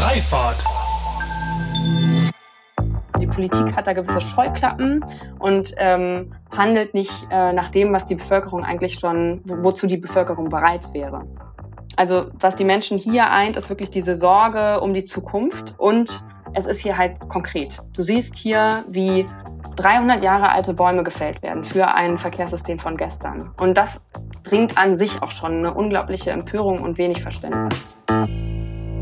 Freifahrt. Die Politik hat da gewisse Scheuklappen und ähm, handelt nicht äh, nach dem, was die Bevölkerung eigentlich schon, wo, wozu die Bevölkerung bereit wäre. Also was die Menschen hier eint, ist wirklich diese Sorge um die Zukunft und es ist hier halt konkret. Du siehst hier, wie 300 Jahre alte Bäume gefällt werden für ein Verkehrssystem von gestern. Und das bringt an sich auch schon eine unglaubliche Empörung und wenig Verständnis.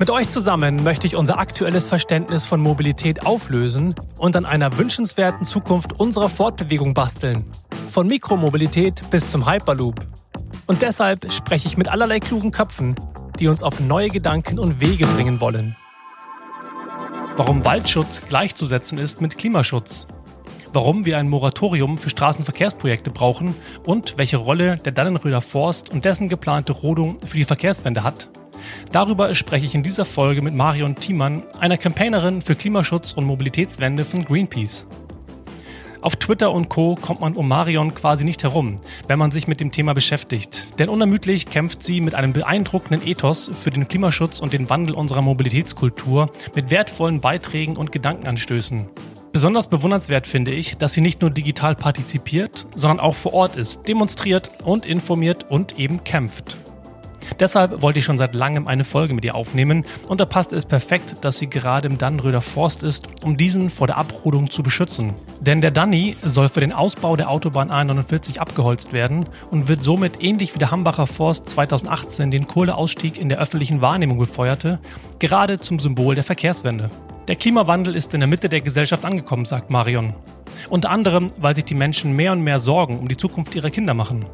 Mit euch zusammen möchte ich unser aktuelles Verständnis von Mobilität auflösen und an einer wünschenswerten Zukunft unserer Fortbewegung basteln. Von Mikromobilität bis zum Hyperloop. Und deshalb spreche ich mit allerlei klugen Köpfen, die uns auf neue Gedanken und Wege bringen wollen. Warum Waldschutz gleichzusetzen ist mit Klimaschutz. Warum wir ein Moratorium für Straßenverkehrsprojekte brauchen und welche Rolle der Dannenröder Forst und dessen geplante Rodung für die Verkehrswende hat. Darüber spreche ich in dieser Folge mit Marion Thiemann, einer Campaignerin für Klimaschutz und Mobilitätswende von Greenpeace. Auf Twitter und Co. kommt man um Marion quasi nicht herum, wenn man sich mit dem Thema beschäftigt. Denn unermüdlich kämpft sie mit einem beeindruckenden Ethos für den Klimaschutz und den Wandel unserer Mobilitätskultur mit wertvollen Beiträgen und Gedankenanstößen. Besonders bewundernswert finde ich, dass sie nicht nur digital partizipiert, sondern auch vor Ort ist, demonstriert und informiert und eben kämpft. Deshalb wollte ich schon seit langem eine Folge mit ihr aufnehmen und da passt es perfekt, dass sie gerade im Dannenröder Forst ist, um diesen vor der Abrodung zu beschützen. Denn der Danny soll für den Ausbau der Autobahn A49 abgeholzt werden und wird somit ähnlich wie der Hambacher Forst 2018 den Kohleausstieg in der öffentlichen Wahrnehmung befeuerte, gerade zum Symbol der Verkehrswende. Der Klimawandel ist in der Mitte der Gesellschaft angekommen, sagt Marion. Unter anderem, weil sich die Menschen mehr und mehr Sorgen um die Zukunft ihrer Kinder machen.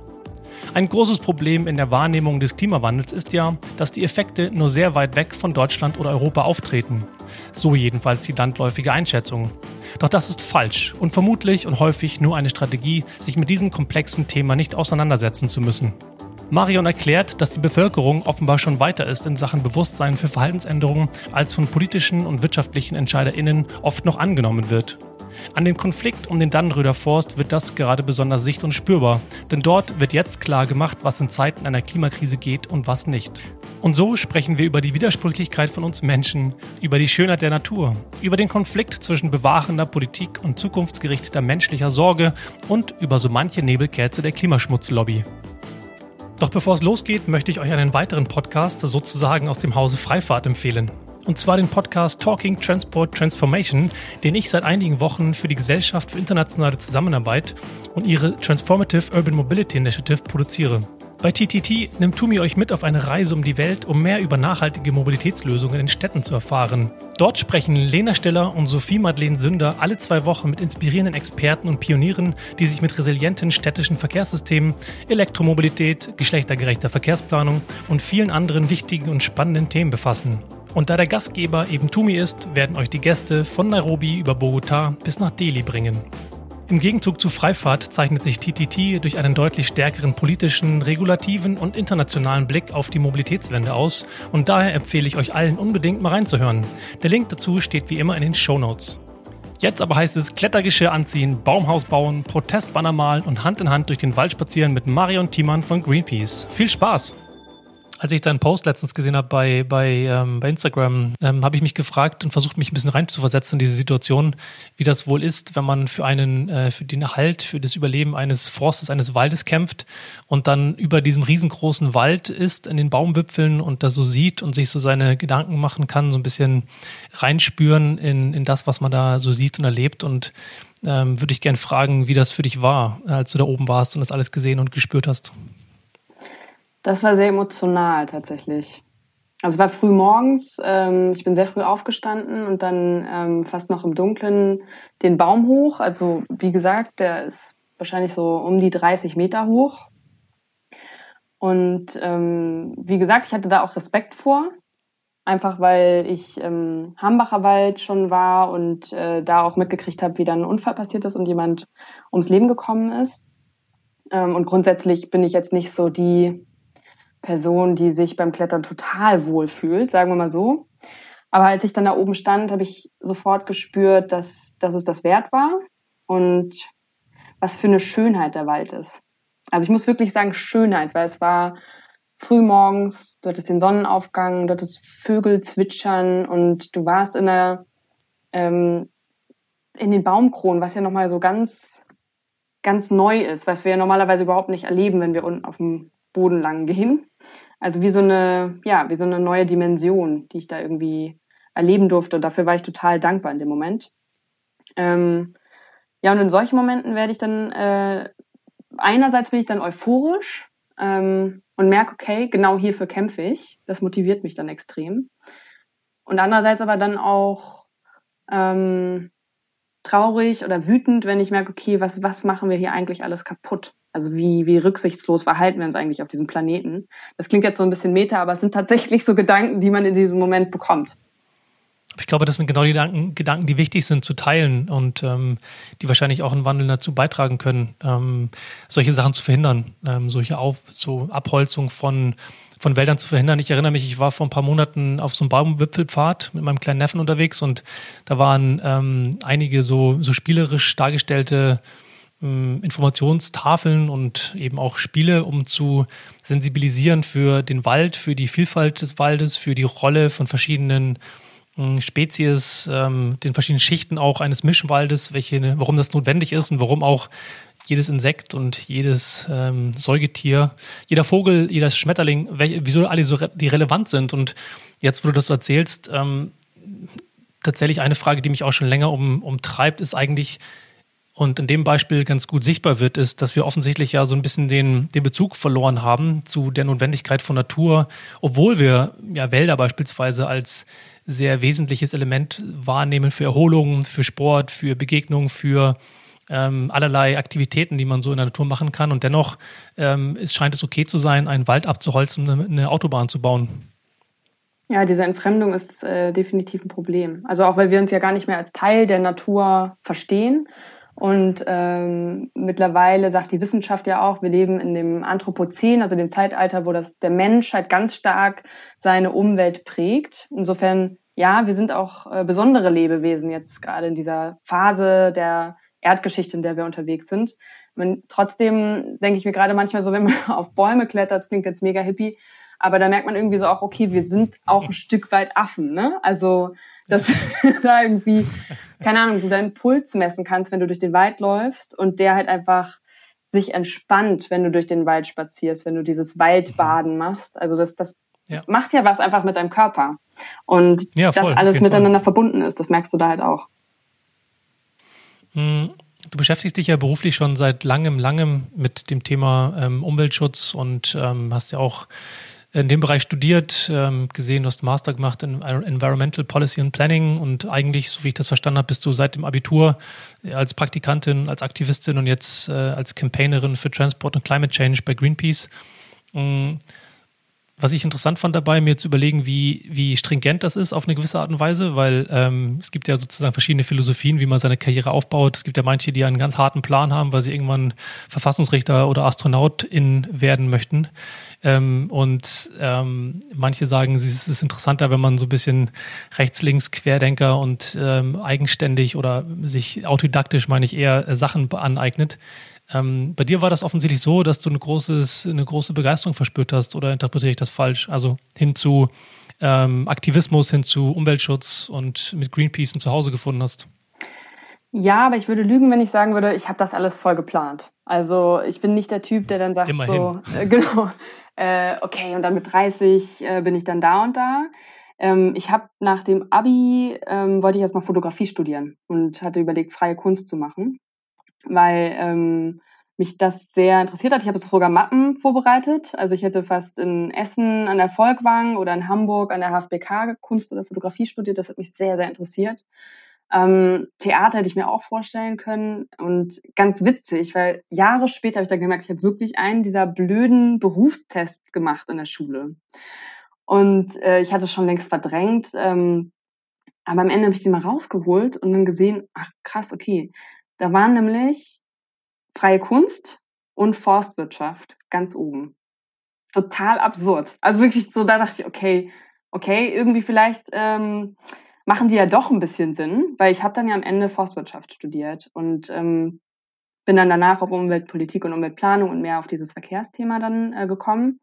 Ein großes Problem in der Wahrnehmung des Klimawandels ist ja, dass die Effekte nur sehr weit weg von Deutschland oder Europa auftreten. So jedenfalls die landläufige Einschätzung. Doch das ist falsch und vermutlich und häufig nur eine Strategie, sich mit diesem komplexen Thema nicht auseinandersetzen zu müssen. Marion erklärt, dass die Bevölkerung offenbar schon weiter ist in Sachen Bewusstsein für Verhaltensänderungen, als von politischen und wirtschaftlichen EntscheiderInnen oft noch angenommen wird. An dem Konflikt um den Dannenröder Forst wird das gerade besonders sicht- und spürbar, denn dort wird jetzt klar gemacht, was in Zeiten einer Klimakrise geht und was nicht. Und so sprechen wir über die Widersprüchlichkeit von uns Menschen, über die Schönheit der Natur, über den Konflikt zwischen bewahrender Politik und zukunftsgerichteter menschlicher Sorge und über so manche Nebelkerze der Klimaschmutzlobby. Doch bevor es losgeht, möchte ich euch einen weiteren Podcast sozusagen aus dem Hause Freifahrt empfehlen und zwar den Podcast Talking Transport Transformation, den ich seit einigen Wochen für die Gesellschaft für internationale Zusammenarbeit und ihre Transformative Urban Mobility Initiative produziere. Bei TTT nimmt Tumi euch mit auf eine Reise um die Welt, um mehr über nachhaltige Mobilitätslösungen in Städten zu erfahren. Dort sprechen Lena Steller und Sophie Madeleine Sünder alle zwei Wochen mit inspirierenden Experten und Pionieren, die sich mit resilienten städtischen Verkehrssystemen, Elektromobilität, geschlechtergerechter Verkehrsplanung und vielen anderen wichtigen und spannenden Themen befassen. Und da der Gastgeber eben Tumi ist, werden euch die Gäste von Nairobi über Bogota bis nach Delhi bringen. Im Gegenzug zu Freifahrt zeichnet sich TTT durch einen deutlich stärkeren politischen, regulativen und internationalen Blick auf die Mobilitätswende aus und daher empfehle ich euch allen unbedingt mal reinzuhören. Der Link dazu steht wie immer in den Show Notes. Jetzt aber heißt es Klettergeschirr anziehen, Baumhaus bauen, Protestbanner malen und Hand in Hand durch den Wald spazieren mit Marion Thiemann von Greenpeace. Viel Spaß! Als ich deinen Post letztens gesehen habe bei, bei, ähm, bei Instagram, ähm, habe ich mich gefragt und versucht, mich ein bisschen reinzuversetzen in diese Situation, wie das wohl ist, wenn man für einen, äh, für den Erhalt, für das Überleben eines Forstes, eines Waldes kämpft und dann über diesem riesengroßen Wald ist, in den Baumwipfeln und da so sieht und sich so seine Gedanken machen kann, so ein bisschen reinspüren in, in das, was man da so sieht und erlebt und ähm, würde ich gern fragen, wie das für dich war, als du da oben warst und das alles gesehen und gespürt hast. Das war sehr emotional tatsächlich. Also es war früh morgens, ähm, ich bin sehr früh aufgestanden und dann ähm, fast noch im Dunkeln den Baum hoch. Also wie gesagt, der ist wahrscheinlich so um die 30 Meter hoch. Und ähm, wie gesagt, ich hatte da auch Respekt vor. einfach weil ich im Hambacher Wald schon war und äh, da auch mitgekriegt habe, wie dann ein Unfall passiert ist und jemand ums Leben gekommen ist. Ähm, und grundsätzlich bin ich jetzt nicht so die Person, die sich beim Klettern total wohl fühlt, sagen wir mal so. Aber als ich dann da oben stand, habe ich sofort gespürt, dass, dass es das wert war und was für eine Schönheit der Wald ist. Also ich muss wirklich sagen Schönheit, weil es war frühmorgens, du hattest den Sonnenaufgang, du hattest Vögel zwitschern und du warst in der ähm, in den Baumkronen, was ja nochmal so ganz, ganz neu ist, was wir ja normalerweise überhaupt nicht erleben, wenn wir unten auf dem Boden lang gehen. Also wie so eine, ja, wie so eine neue Dimension, die ich da irgendwie erleben durfte. Und dafür war ich total dankbar in dem Moment. Ähm, ja, und in solchen Momenten werde ich dann, äh, einerseits bin ich dann euphorisch, ähm, und merke, okay, genau hierfür kämpfe ich. Das motiviert mich dann extrem. Und andererseits aber dann auch ähm, traurig oder wütend, wenn ich merke, okay, was, was machen wir hier eigentlich alles kaputt? Also wie, wie rücksichtslos verhalten wir uns eigentlich auf diesem Planeten? Das klingt jetzt so ein bisschen meta, aber es sind tatsächlich so Gedanken, die man in diesem Moment bekommt. Ich glaube, das sind genau die Gedanken, Gedanken die wichtig sind zu teilen und ähm, die wahrscheinlich auch einen Wandel dazu beitragen können, ähm, solche Sachen zu verhindern, ähm, solche Auf, so Abholzung von, von Wäldern zu verhindern. Ich erinnere mich, ich war vor ein paar Monaten auf so einem Baumwipfelpfad mit meinem kleinen Neffen unterwegs und da waren ähm, einige so, so spielerisch dargestellte ähm, Informationstafeln und eben auch Spiele, um zu sensibilisieren für den Wald, für die Vielfalt des Waldes, für die Rolle von verschiedenen Spezies, ähm, den verschiedenen Schichten auch eines Mischwaldes, welche, warum das notwendig ist und warum auch jedes Insekt und jedes ähm, Säugetier, jeder Vogel, jeder Schmetterling, wieso alle so die relevant sind. Und jetzt, wo du das erzählst, ähm, tatsächlich eine Frage, die mich auch schon länger um, umtreibt, ist eigentlich, und in dem Beispiel ganz gut sichtbar wird, ist, dass wir offensichtlich ja so ein bisschen den, den Bezug verloren haben zu der Notwendigkeit von Natur, obwohl wir ja Wälder beispielsweise als sehr wesentliches Element wahrnehmen für Erholung, für Sport, für Begegnung, für ähm, allerlei Aktivitäten, die man so in der Natur machen kann. Und dennoch ähm, es scheint es okay zu sein, einen Wald abzuholzen, eine, eine Autobahn zu bauen. Ja, diese Entfremdung ist äh, definitiv ein Problem. Also auch weil wir uns ja gar nicht mehr als Teil der Natur verstehen. Und ähm, mittlerweile sagt die Wissenschaft ja auch, wir leben in dem Anthropozän, also dem Zeitalter, wo das der Mensch halt ganz stark seine Umwelt prägt. Insofern, ja, wir sind auch äh, besondere Lebewesen jetzt gerade in dieser Phase der Erdgeschichte, in der wir unterwegs sind. Man, trotzdem denke ich mir gerade manchmal so, wenn man auf Bäume klettert, das klingt jetzt mega hippie, aber da merkt man irgendwie so auch, okay, wir sind auch ein Stück weit Affen, ne? Also dass da irgendwie, keine Ahnung, du deinen Puls messen kannst, wenn du durch den Wald läufst und der halt einfach sich entspannt, wenn du durch den Wald spazierst, wenn du dieses Waldbaden mhm. machst. Also das, das ja. macht ja was einfach mit deinem Körper. Und ja, voll, dass alles miteinander Fall. verbunden ist, das merkst du da halt auch. Hm, du beschäftigst dich ja beruflich schon seit langem, langem mit dem Thema ähm, Umweltschutz und ähm, hast ja auch in dem Bereich studiert, ähm, gesehen, du hast Master gemacht in Environmental Policy and Planning und eigentlich, so wie ich das verstanden habe, bist du seit dem Abitur äh, als Praktikantin, als Aktivistin und jetzt äh, als Campaignerin für Transport und Climate Change bei Greenpeace. Ähm, was ich interessant fand dabei, mir zu überlegen, wie, wie stringent das ist auf eine gewisse Art und Weise, weil ähm, es gibt ja sozusagen verschiedene Philosophien, wie man seine Karriere aufbaut. Es gibt ja manche, die einen ganz harten Plan haben, weil sie irgendwann Verfassungsrichter oder Astronautin werden möchten. Ähm, und ähm, manche sagen, es ist interessanter, wenn man so ein bisschen rechts, links, Querdenker und ähm, eigenständig oder sich autodidaktisch, meine ich, eher äh, Sachen aneignet. Ähm, bei dir war das offensichtlich so, dass du eine, großes, eine große Begeisterung verspürt hast, oder interpretiere ich das falsch? Also hin zu ähm, Aktivismus, hin zu Umweltschutz und mit Greenpeace ein Zuhause gefunden hast. Ja, aber ich würde lügen, wenn ich sagen würde, ich habe das alles voll geplant. Also ich bin nicht der Typ, der dann sagt, Immerhin. so, äh, genau, äh, okay, und dann mit 30 äh, bin ich dann da und da. Ähm, ich habe nach dem Abi, ähm, wollte ich erstmal Fotografie studieren und hatte überlegt, freie Kunst zu machen weil ähm, mich das sehr interessiert hat. Ich habe sogar Mappen vorbereitet. Also ich hätte fast in Essen an der Volkwang oder in Hamburg an der HFBK Kunst oder Fotografie studiert. Das hat mich sehr, sehr interessiert. Ähm, Theater hätte ich mir auch vorstellen können. Und ganz witzig, weil Jahre später habe ich dann gemerkt, ich habe wirklich einen dieser blöden Berufstests gemacht in der Schule. Und äh, ich hatte es schon längst verdrängt. Ähm, aber am Ende habe ich sie mal rausgeholt und dann gesehen, ach krass, okay. Da waren nämlich freie Kunst und Forstwirtschaft ganz oben. Total absurd. Also wirklich so, da dachte ich, okay, okay, irgendwie vielleicht ähm, machen die ja doch ein bisschen Sinn, weil ich habe dann ja am Ende Forstwirtschaft studiert und ähm, bin dann danach auf Umweltpolitik und Umweltplanung und mehr auf dieses Verkehrsthema dann äh, gekommen.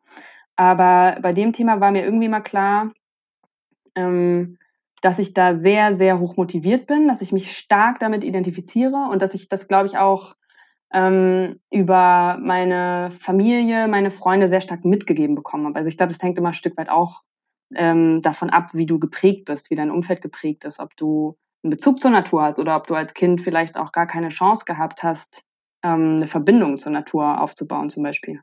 Aber bei dem Thema war mir irgendwie mal klar, ähm, dass ich da sehr, sehr hoch motiviert bin, dass ich mich stark damit identifiziere und dass ich das, glaube ich, auch ähm, über meine Familie, meine Freunde sehr stark mitgegeben bekommen habe. Also ich glaube, das hängt immer ein Stück weit auch ähm, davon ab, wie du geprägt bist, wie dein Umfeld geprägt ist, ob du einen Bezug zur Natur hast oder ob du als Kind vielleicht auch gar keine Chance gehabt hast, ähm, eine Verbindung zur Natur aufzubauen zum Beispiel.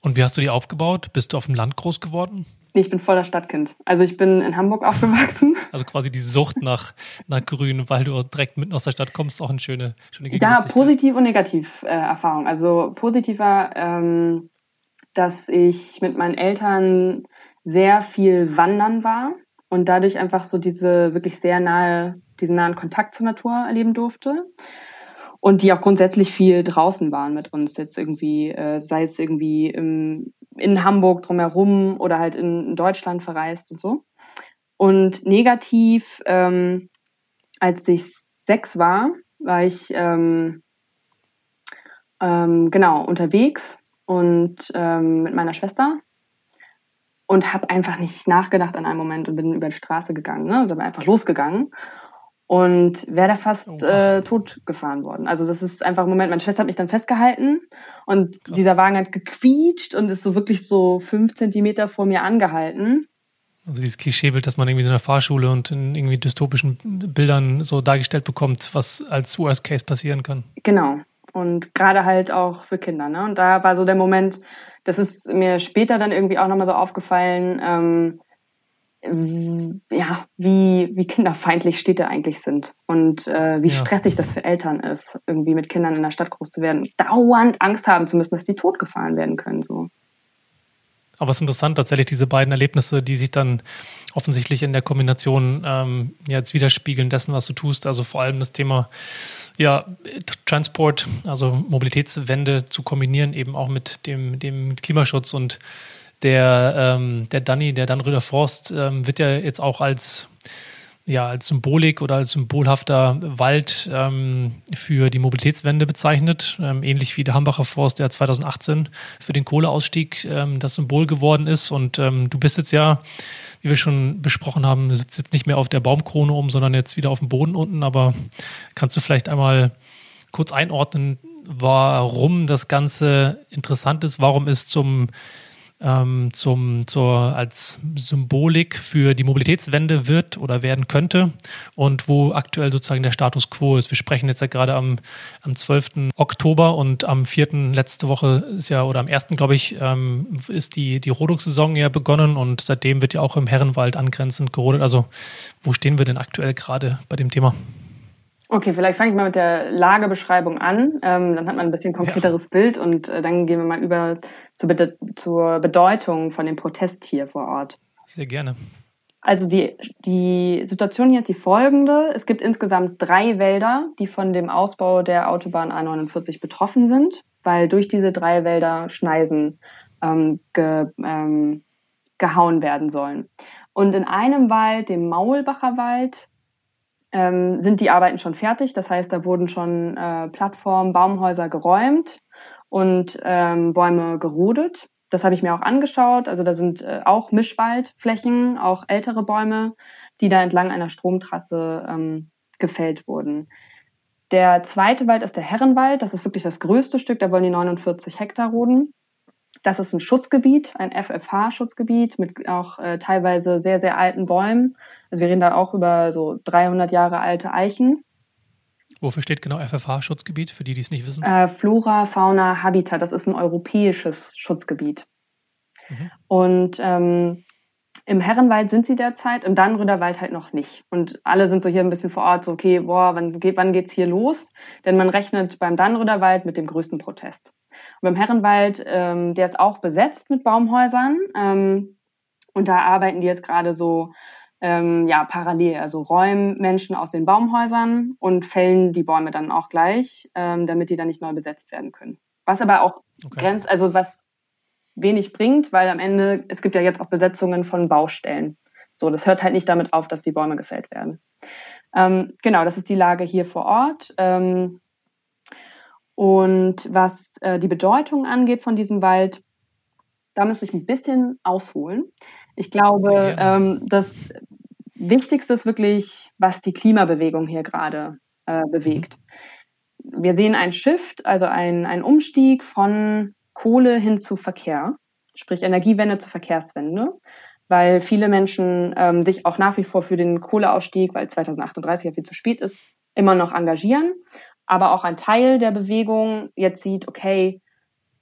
Und wie hast du die aufgebaut? Bist du auf dem Land groß geworden? Nee, ich bin voller Stadtkind. Also ich bin in Hamburg aufgewachsen. Also quasi die Sucht nach, nach Grün, weil du direkt mitten aus der Stadt kommst, auch eine schöne, schöne Ja, positiv und negativ äh, Erfahrung. Also positiver, ähm, dass ich mit meinen Eltern sehr viel wandern war und dadurch einfach so diese wirklich sehr nahe, diesen nahen Kontakt zur Natur erleben durfte und die auch grundsätzlich viel draußen waren mit uns jetzt irgendwie, äh, sei es irgendwie im, in Hamburg drumherum oder halt in, Deutschland verreist und so. Und negativ, ähm, als ich sechs war, war ich ähm, ähm, genau unterwegs und ähm, mit meiner Schwester und habe einfach nicht nachgedacht an einem Moment und bin über die Straße gegangen, ne? Also einfach losgegangen und wäre da fast oh. äh, tot gefahren worden. Also das ist einfach ein Moment, meine Schwester hat mich dann festgehalten und Krass. dieser Wagen hat gequietscht und ist so wirklich so fünf Zentimeter vor mir angehalten. Also dieses Klischeebild, dass man irgendwie so in der Fahrschule und in irgendwie dystopischen Bildern so dargestellt bekommt, was als Worst Case passieren kann. Genau. Und gerade halt auch für Kinder. Ne? Und da war so der Moment, das ist mir später dann irgendwie auch nochmal so aufgefallen, ähm, ja, wie, wie kinderfeindlich Städte eigentlich sind und äh, wie ja. stressig das für Eltern ist, irgendwie mit Kindern in der Stadt groß zu werden, dauernd Angst haben zu müssen, dass die totgefahren werden können. So. Aber es ist interessant, tatsächlich diese beiden Erlebnisse, die sich dann offensichtlich in der Kombination ähm, jetzt widerspiegeln dessen, was du tust. Also vor allem das Thema ja, Transport, also Mobilitätswende zu kombinieren, eben auch mit dem, dem Klimaschutz und der, ähm, der Danny, der Dannröder Forst, ähm, wird ja jetzt auch als, ja, als Symbolik oder als symbolhafter Wald ähm, für die Mobilitätswende bezeichnet. Ähm, ähnlich wie der Hambacher Forst, der 2018 für den Kohleausstieg ähm, das Symbol geworden ist. Und ähm, du bist jetzt ja, wie wir schon besprochen haben, sitzt jetzt nicht mehr auf der Baumkrone um, sondern jetzt wieder auf dem Boden unten. Aber kannst du vielleicht einmal kurz einordnen, warum das Ganze interessant ist, warum es zum ähm, zum, zur, als Symbolik für die Mobilitätswende wird oder werden könnte und wo aktuell sozusagen der Status quo ist. Wir sprechen jetzt ja gerade am, am 12. Oktober und am 4. letzte Woche ist ja, oder am 1. glaube ich, ähm, ist die, die Rodungssaison ja begonnen und seitdem wird ja auch im Herrenwald angrenzend gerodet. Also wo stehen wir denn aktuell gerade bei dem Thema? Okay, vielleicht fange ich mal mit der Lagebeschreibung an. Ähm, dann hat man ein bisschen konkreteres ja. Bild und äh, dann gehen wir mal über zur, Be zur Bedeutung von dem Protest hier vor Ort. Sehr gerne. Also die, die Situation hier ist die folgende. Es gibt insgesamt drei Wälder, die von dem Ausbau der Autobahn A49 betroffen sind, weil durch diese drei Wälder Schneisen ähm, ge, ähm, gehauen werden sollen. Und in einem Wald, dem Maulbacher Wald, ähm, sind die Arbeiten schon fertig. Das heißt, da wurden schon äh, Plattformen, Baumhäuser geräumt und ähm, Bäume gerodet. Das habe ich mir auch angeschaut. Also da sind äh, auch Mischwaldflächen, auch ältere Bäume, die da entlang einer Stromtrasse ähm, gefällt wurden. Der zweite Wald ist der Herrenwald. Das ist wirklich das größte Stück. Da wollen die 49 Hektar roden. Das ist ein Schutzgebiet, ein FFH-Schutzgebiet mit auch äh, teilweise sehr, sehr alten Bäumen. Also wir reden da auch über so 300 Jahre alte Eichen. Wofür steht genau FFH-Schutzgebiet, für die, die es nicht wissen? Äh, Flora, Fauna, Habitat, das ist ein europäisches Schutzgebiet. Mhm. Und ähm, im Herrenwald sind sie derzeit, im Dannröder halt noch nicht. Und alle sind so hier ein bisschen vor Ort, so, okay, boah, wann, geht, wann geht's hier los? Denn man rechnet beim Dannröder mit dem größten Protest. Und beim Herrenwald, ähm, der ist auch besetzt mit Baumhäusern. Ähm, Und da arbeiten die jetzt gerade so ähm, ja, parallel. Also räumen Menschen aus den Baumhäusern und fällen die Bäume dann auch gleich, ähm, damit die dann nicht neu besetzt werden können. Was aber auch okay. grenzt, also was wenig bringt, weil am Ende, es gibt ja jetzt auch Besetzungen von Baustellen. So, das hört halt nicht damit auf, dass die Bäume gefällt werden. Ähm, genau, das ist die Lage hier vor Ort. Ähm, und was äh, die Bedeutung angeht von diesem Wald, da müsste ich ein bisschen ausholen. Ich glaube, ähm, das Wichtigste ist wirklich, was die Klimabewegung hier gerade äh, bewegt. Mhm. Wir sehen einen Shift, also einen, einen Umstieg von Kohle hin zu Verkehr, sprich Energiewende zu Verkehrswende, weil viele Menschen ähm, sich auch nach wie vor für den Kohleausstieg, weil 2038 ja viel zu spät ist, immer noch engagieren. Aber auch ein Teil der Bewegung jetzt sieht, okay,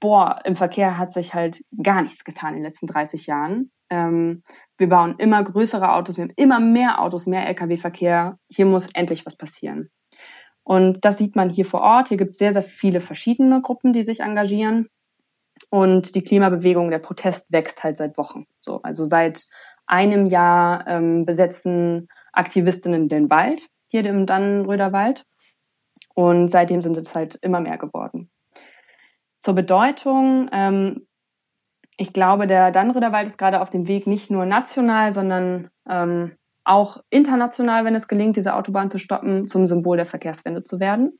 boah, im Verkehr hat sich halt gar nichts getan in den letzten 30 Jahren. Ähm, wir bauen immer größere Autos, wir haben immer mehr Autos, mehr Lkw-Verkehr. Hier muss endlich was passieren. Und das sieht man hier vor Ort. Hier gibt es sehr, sehr viele verschiedene Gruppen, die sich engagieren. Und die Klimabewegung, der Protest wächst halt seit Wochen. So, also seit einem Jahr ähm, besetzen Aktivistinnen den Wald, hier im Dannenröder Wald. Und seitdem sind es halt immer mehr geworden. Zur Bedeutung, ähm, ich glaube, der Dannröder Wald ist gerade auf dem Weg, nicht nur national, sondern ähm, auch international, wenn es gelingt, diese Autobahn zu stoppen, zum Symbol der Verkehrswende zu werden.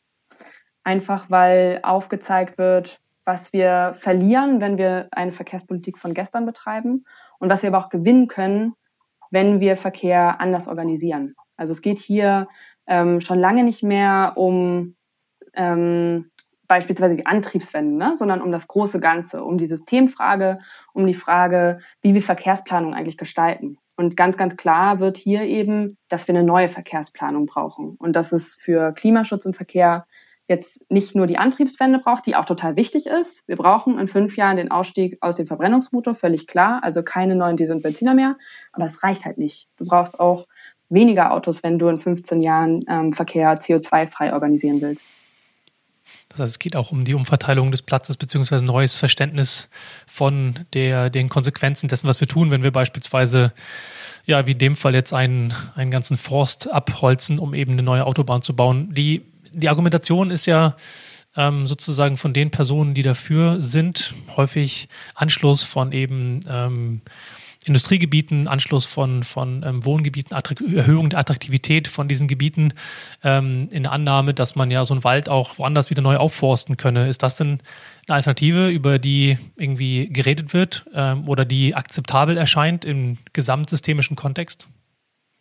Einfach weil aufgezeigt wird, was wir verlieren, wenn wir eine Verkehrspolitik von gestern betreiben und was wir aber auch gewinnen können, wenn wir Verkehr anders organisieren. Also es geht hier ähm, schon lange nicht mehr um ähm, beispielsweise die Antriebswende, ne? sondern um das große Ganze, um die Systemfrage, um die Frage, wie wir Verkehrsplanung eigentlich gestalten. Und ganz, ganz klar wird hier eben, dass wir eine neue Verkehrsplanung brauchen und dass es für Klimaschutz und Verkehr jetzt nicht nur die Antriebswende braucht, die auch total wichtig ist. Wir brauchen in fünf Jahren den Ausstieg aus dem Verbrennungsmotor, völlig klar. Also keine neuen Diesel- und Benziner mehr. Aber es reicht halt nicht. Du brauchst auch weniger Autos, wenn du in 15 Jahren ähm, Verkehr CO2-frei organisieren willst. Das heißt, es geht auch um die Umverteilung des Platzes beziehungsweise neues Verständnis von der, den Konsequenzen dessen, was wir tun, wenn wir beispielsweise, ja, wie in dem Fall jetzt einen, einen ganzen Forst abholzen, um eben eine neue Autobahn zu bauen. Die, die Argumentation ist ja ähm, sozusagen von den Personen, die dafür sind, häufig Anschluss von eben ähm, Industriegebieten, Anschluss von, von ähm, Wohngebieten, Erhöhung der Attraktivität von diesen Gebieten ähm, in der Annahme, dass man ja so einen Wald auch woanders wieder neu aufforsten könne. Ist das denn eine Alternative, über die irgendwie geredet wird ähm, oder die akzeptabel erscheint im gesamtsystemischen Kontext?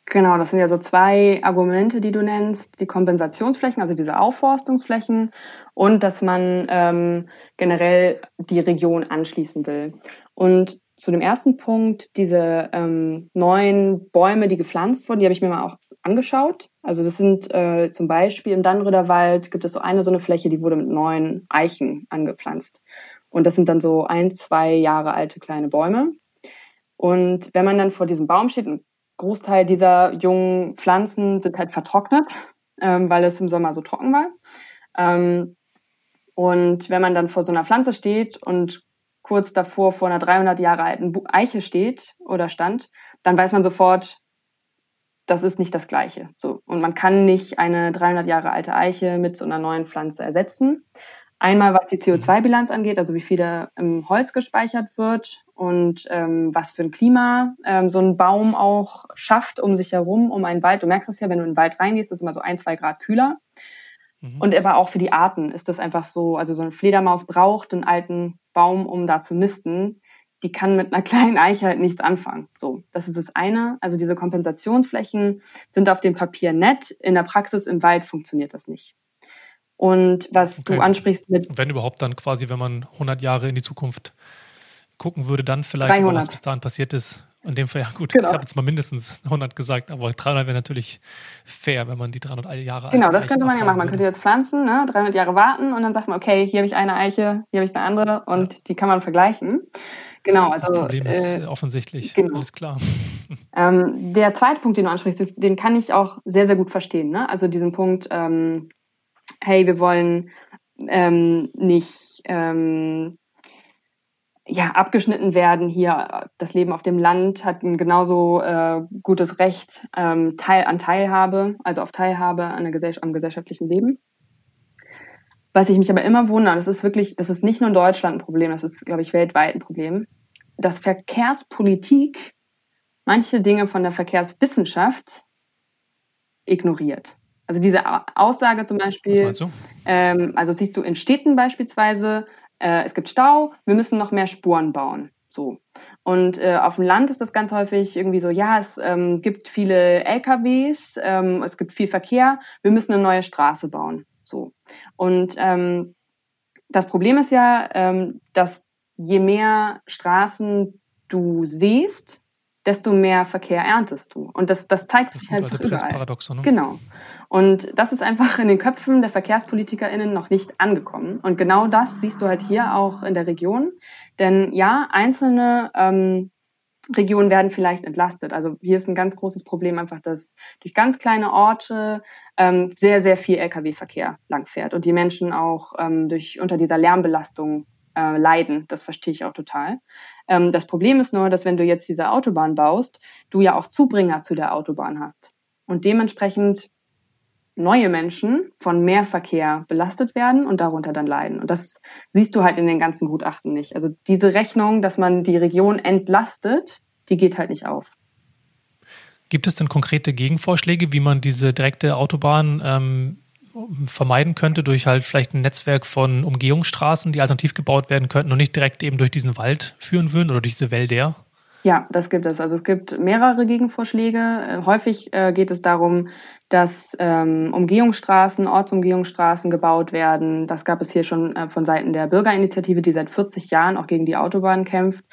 Genau, das sind ja so zwei Argumente, die du nennst. Die Kompensationsflächen, also diese Aufforstungsflächen und dass man ähm, generell die Region anschließen will. Und zu dem ersten Punkt, diese ähm, neuen Bäume, die gepflanzt wurden, die habe ich mir mal auch angeschaut. Also das sind äh, zum Beispiel im Dannröder Wald gibt es so eine so eine Fläche, die wurde mit neuen Eichen angepflanzt. Und das sind dann so ein, zwei Jahre alte kleine Bäume. Und wenn man dann vor diesem Baum steht, ein Großteil dieser jungen Pflanzen sind halt vertrocknet, ähm, weil es im Sommer so trocken war. Ähm, und wenn man dann vor so einer Pflanze steht und kurz davor vor einer 300 Jahre alten Eiche steht oder stand, dann weiß man sofort, das ist nicht das Gleiche. So. Und man kann nicht eine 300 Jahre alte Eiche mit so einer neuen Pflanze ersetzen. Einmal, was die CO2-Bilanz angeht, also wie viel da im Holz gespeichert wird und ähm, was für ein Klima ähm, so ein Baum auch schafft um sich herum, um einen Wald. Du merkst das ja, wenn du in den Wald reingehst, ist es immer so ein, zwei Grad kühler. Mhm. Und aber auch für die Arten ist das einfach so, also so eine Fledermaus braucht einen alten Baum, um da zu nisten. Die kann mit einer kleinen Eiche halt nichts anfangen. So, das ist das eine. Also diese Kompensationsflächen sind auf dem Papier nett. In der Praxis im Wald funktioniert das nicht. Und was okay. du ansprichst mit. Wenn überhaupt dann quasi, wenn man 100 Jahre in die Zukunft gucken würde, dann vielleicht, 300. was bis dahin passiert ist, in dem Fall, ja gut, genau. ich habe jetzt mal mindestens 100 gesagt, aber 300 wäre natürlich fair, wenn man die 300 Jahre Genau, das könnte man ja machen. Man könnte jetzt pflanzen, ne? 300 Jahre warten und dann sagt man, okay, hier habe ich eine Eiche, hier habe ich eine andere und ja. die kann man vergleichen. Genau, also. Das Problem ist äh, offensichtlich, genau. alles klar. Ähm, der zweite Punkt, den du ansprichst, den kann ich auch sehr, sehr gut verstehen. Ne? Also diesen Punkt, ähm, hey, wir wollen ähm, nicht ähm, ja, abgeschnitten werden. Hier das Leben auf dem Land hat ein genauso äh, gutes Recht ähm, Teil, an Teilhabe, also auf Teilhabe an der Gesell am gesellschaftlichen Leben. Was ich mich aber immer wundere, das ist wirklich, das ist nicht nur in Deutschland ein Problem, das ist, glaube ich, weltweit ein Problem, dass Verkehrspolitik manche Dinge von der Verkehrswissenschaft ignoriert. Also diese Aussage zum Beispiel, ähm, also siehst du in Städten beispielsweise, äh, es gibt Stau, wir müssen noch mehr Spuren bauen. So. Und äh, auf dem Land ist das ganz häufig irgendwie so, ja, es ähm, gibt viele LKWs, ähm, es gibt viel Verkehr, wir müssen eine neue Straße bauen. So. Und ähm, das Problem ist ja, ähm, dass je mehr Straßen du siehst, desto mehr Verkehr erntest du. Und das, das zeigt das sich halt überall. Ne? Genau. Und das ist einfach in den Köpfen der VerkehrspolitikerInnen noch nicht angekommen. Und genau das siehst du halt hier auch in der Region. Denn ja, einzelne ähm, Regionen werden vielleicht entlastet. Also hier ist ein ganz großes Problem einfach, dass durch ganz kleine Orte ähm, sehr, sehr viel Lkw-Verkehr langfährt und die Menschen auch ähm, durch unter dieser Lärmbelastung äh, leiden. Das verstehe ich auch total. Ähm, das Problem ist nur, dass wenn du jetzt diese Autobahn baust, du ja auch Zubringer zu der Autobahn hast. Und dementsprechend neue Menschen von mehr Verkehr belastet werden und darunter dann leiden. Und das siehst du halt in den ganzen Gutachten nicht. Also diese Rechnung, dass man die Region entlastet, die geht halt nicht auf. Gibt es denn konkrete Gegenvorschläge, wie man diese direkte Autobahn ähm, vermeiden könnte durch halt vielleicht ein Netzwerk von Umgehungsstraßen, die alternativ gebaut werden könnten und nicht direkt eben durch diesen Wald führen würden oder durch diese Wälder? Ja, das gibt es. Also es gibt mehrere Gegenvorschläge. Äh, häufig äh, geht es darum, dass ähm, Umgehungsstraßen, Ortsumgehungsstraßen gebaut werden. Das gab es hier schon äh, von Seiten der Bürgerinitiative, die seit 40 Jahren auch gegen die Autobahn kämpft.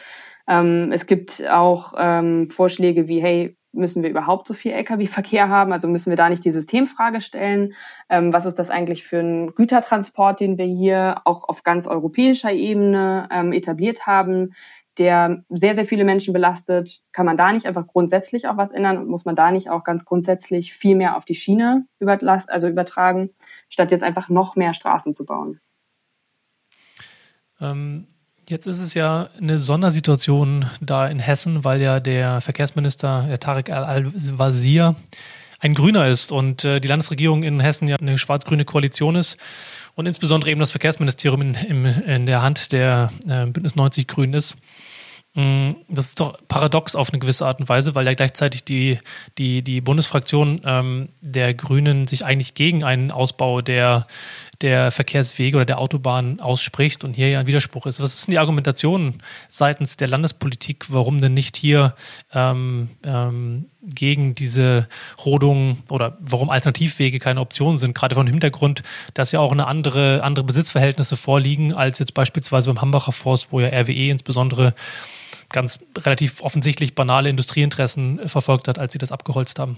Ähm, es gibt auch ähm, Vorschläge wie, hey, müssen wir überhaupt so viel Lkw-Verkehr haben? Also müssen wir da nicht die Systemfrage stellen? Ähm, was ist das eigentlich für ein Gütertransport, den wir hier auch auf ganz europäischer Ebene ähm, etabliert haben? Der sehr, sehr viele Menschen belastet, kann man da nicht einfach grundsätzlich auch was ändern muss man da nicht auch ganz grundsätzlich viel mehr auf die Schiene überlast, also übertragen, statt jetzt einfach noch mehr Straßen zu bauen? Ähm, jetzt ist es ja eine Sondersituation da in Hessen, weil ja der Verkehrsminister der Tarek Al-Wazir ein Grüner ist und äh, die Landesregierung in Hessen ja eine schwarz-grüne Koalition ist und insbesondere eben das Verkehrsministerium in, in, in der Hand der äh, Bündnis 90 Grünen ist. Mm, das ist doch paradox auf eine gewisse Art und Weise, weil ja gleichzeitig die, die, die Bundesfraktion ähm, der Grünen sich eigentlich gegen einen Ausbau der, der Verkehrswege oder der Autobahn ausspricht und hier ja ein Widerspruch ist. Was ist denn die Argumentation seitens der Landespolitik, warum denn nicht hier ähm, ähm, gegen diese Rodung oder warum Alternativwege keine Option sind, gerade von dem Hintergrund, dass ja auch eine andere, andere Besitzverhältnisse vorliegen als jetzt beispielsweise beim Hambacher Forst, wo ja RWE insbesondere ganz relativ offensichtlich banale Industrieinteressen verfolgt hat, als sie das abgeholzt haben?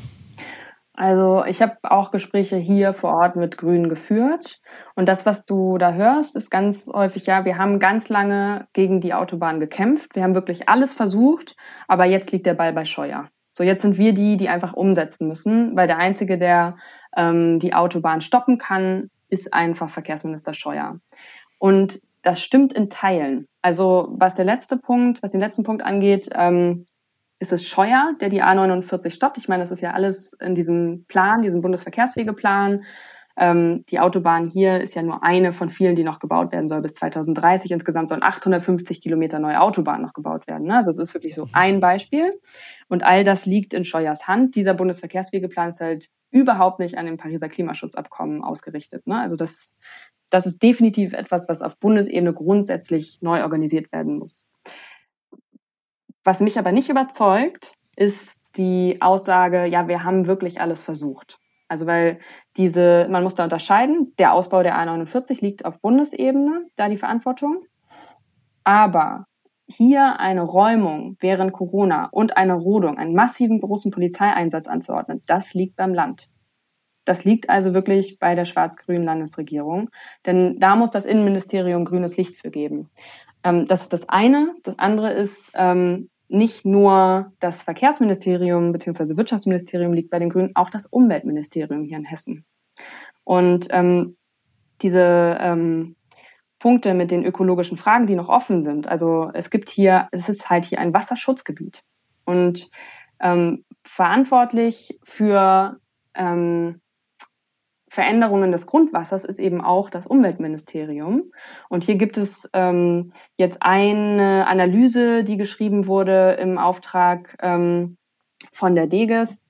Also ich habe auch Gespräche hier vor Ort mit Grünen geführt. Und das, was du da hörst, ist ganz häufig, ja, wir haben ganz lange gegen die Autobahn gekämpft. Wir haben wirklich alles versucht, aber jetzt liegt der Ball bei Scheuer. So, jetzt sind wir die, die einfach umsetzen müssen, weil der Einzige, der ähm, die Autobahn stoppen kann, ist einfach Verkehrsminister Scheuer. Und das stimmt in Teilen. Also was der letzte Punkt, was den letzten Punkt angeht, ähm, ist es Scheuer, der die A49 stoppt. Ich meine, das ist ja alles in diesem Plan, diesem Bundesverkehrswegeplan. Ähm, die Autobahn hier ist ja nur eine von vielen, die noch gebaut werden soll bis 2030. Insgesamt sollen 850 Kilometer neue Autobahnen noch gebaut werden. Ne? Also das ist wirklich so ein Beispiel. Und all das liegt in Scheuers Hand. Dieser Bundesverkehrswegeplan ist halt überhaupt nicht an dem Pariser Klimaschutzabkommen ausgerichtet. Ne? Also das das ist definitiv etwas, was auf Bundesebene grundsätzlich neu organisiert werden muss. Was mich aber nicht überzeugt, ist die Aussage, ja, wir haben wirklich alles versucht. Also weil diese, man muss da unterscheiden, der Ausbau der A49 liegt auf Bundesebene, da die Verantwortung. Aber hier eine Räumung während Corona und eine Rodung, einen massiven großen Polizeieinsatz anzuordnen, das liegt beim Land. Das liegt also wirklich bei der schwarz-grünen Landesregierung, denn da muss das Innenministerium grünes Licht für geben. Ähm, das ist das eine. Das andere ist, ähm, nicht nur das Verkehrsministerium bzw. Wirtschaftsministerium liegt bei den Grünen, auch das Umweltministerium hier in Hessen. Und ähm, diese ähm, Punkte mit den ökologischen Fragen, die noch offen sind. Also es gibt hier, es ist halt hier ein Wasserschutzgebiet und ähm, verantwortlich für ähm, Veränderungen des Grundwassers ist eben auch das Umweltministerium. Und hier gibt es ähm, jetzt eine Analyse, die geschrieben wurde im Auftrag ähm, von der DEGES,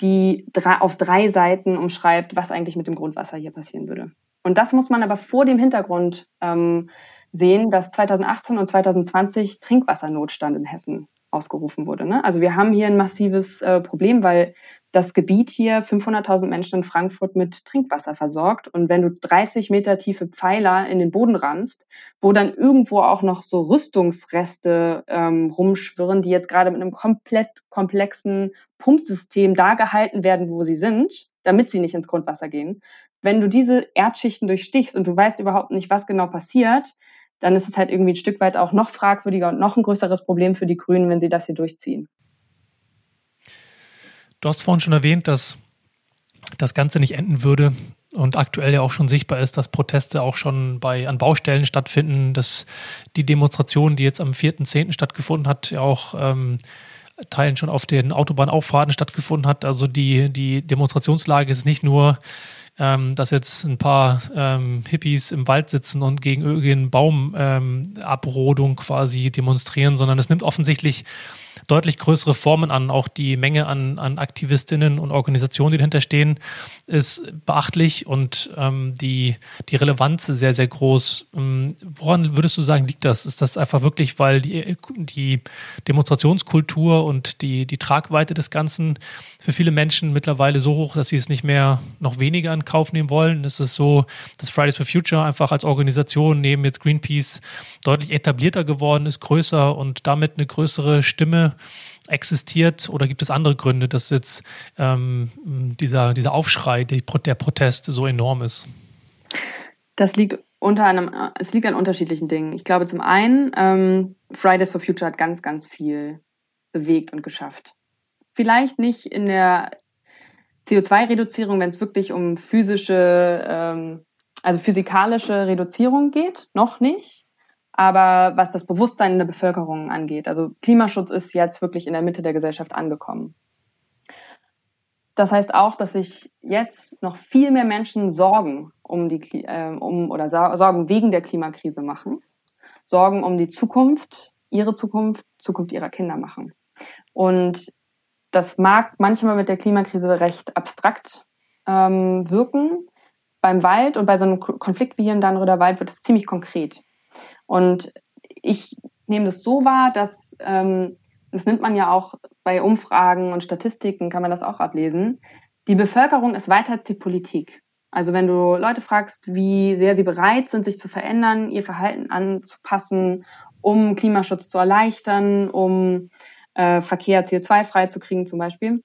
die drei, auf drei Seiten umschreibt, was eigentlich mit dem Grundwasser hier passieren würde. Und das muss man aber vor dem Hintergrund ähm, sehen, dass 2018 und 2020 Trinkwassernotstand in Hessen ausgerufen wurde. Ne? Also wir haben hier ein massives äh, Problem, weil das Gebiet hier 500.000 Menschen in Frankfurt mit Trinkwasser versorgt. Und wenn du 30 Meter tiefe Pfeiler in den Boden rammst, wo dann irgendwo auch noch so Rüstungsreste ähm, rumschwirren, die jetzt gerade mit einem komplett komplexen Pumpsystem da gehalten werden, wo sie sind, damit sie nicht ins Grundwasser gehen. Wenn du diese Erdschichten durchstichst und du weißt überhaupt nicht, was genau passiert, dann ist es halt irgendwie ein Stück weit auch noch fragwürdiger und noch ein größeres Problem für die Grünen, wenn sie das hier durchziehen. Du hast vorhin schon erwähnt, dass das Ganze nicht enden würde und aktuell ja auch schon sichtbar ist, dass Proteste auch schon bei an Baustellen stattfinden, dass die Demonstration, die jetzt am 4.10. stattgefunden hat, ja auch ähm, Teilen schon auf den Autobahnauffahrten stattgefunden hat. Also die, die Demonstrationslage ist nicht nur ähm, dass jetzt ein paar ähm, Hippies im Wald sitzen und gegen irgendeine Baumabrodung ähm, quasi demonstrieren, sondern es nimmt offensichtlich deutlich größere Formen an. Auch die Menge an, an Aktivistinnen und Organisationen, die dahinter stehen, ist beachtlich und ähm, die, die Relevanz sehr, sehr groß. Ähm, woran würdest du sagen, liegt das? Ist das einfach wirklich, weil die, die Demonstrationskultur und die, die Tragweite des Ganzen für viele Menschen mittlerweile so hoch, dass sie es nicht mehr noch weniger in Kauf nehmen wollen? Ist es so, dass Fridays for Future einfach als Organisation neben jetzt Greenpeace deutlich etablierter geworden ist, größer und damit eine größere Stimme existiert oder gibt es andere Gründe, dass jetzt ähm, dieser, dieser Aufschrei, die, der Protest so enorm ist? Das liegt unter einem, es liegt an unterschiedlichen Dingen. Ich glaube zum einen, ähm, Fridays for Future hat ganz, ganz viel bewegt und geschafft. Vielleicht nicht in der CO2-Reduzierung, wenn es wirklich um physische, ähm, also physikalische Reduzierung geht, noch nicht aber was das Bewusstsein in der Bevölkerung angeht. Also Klimaschutz ist jetzt wirklich in der Mitte der Gesellschaft angekommen. Das heißt auch, dass sich jetzt noch viel mehr Menschen Sorgen um die äh, um oder Sorgen wegen der Klimakrise machen, Sorgen um die Zukunft, ihre Zukunft, Zukunft ihrer Kinder machen. Und das mag manchmal mit der Klimakrise recht abstrakt ähm, wirken. Beim Wald und bei so einem Konflikt wie hier im Dannröder Wald wird es ziemlich konkret. Und ich nehme das so wahr, dass ähm, das nimmt man ja auch bei Umfragen und Statistiken, kann man das auch ablesen. Die Bevölkerung ist weiter als die Politik. Also wenn du Leute fragst, wie sehr sie bereit sind, sich zu verändern, ihr Verhalten anzupassen, um Klimaschutz zu erleichtern, um äh, Verkehr CO2-frei zu kriegen zum Beispiel,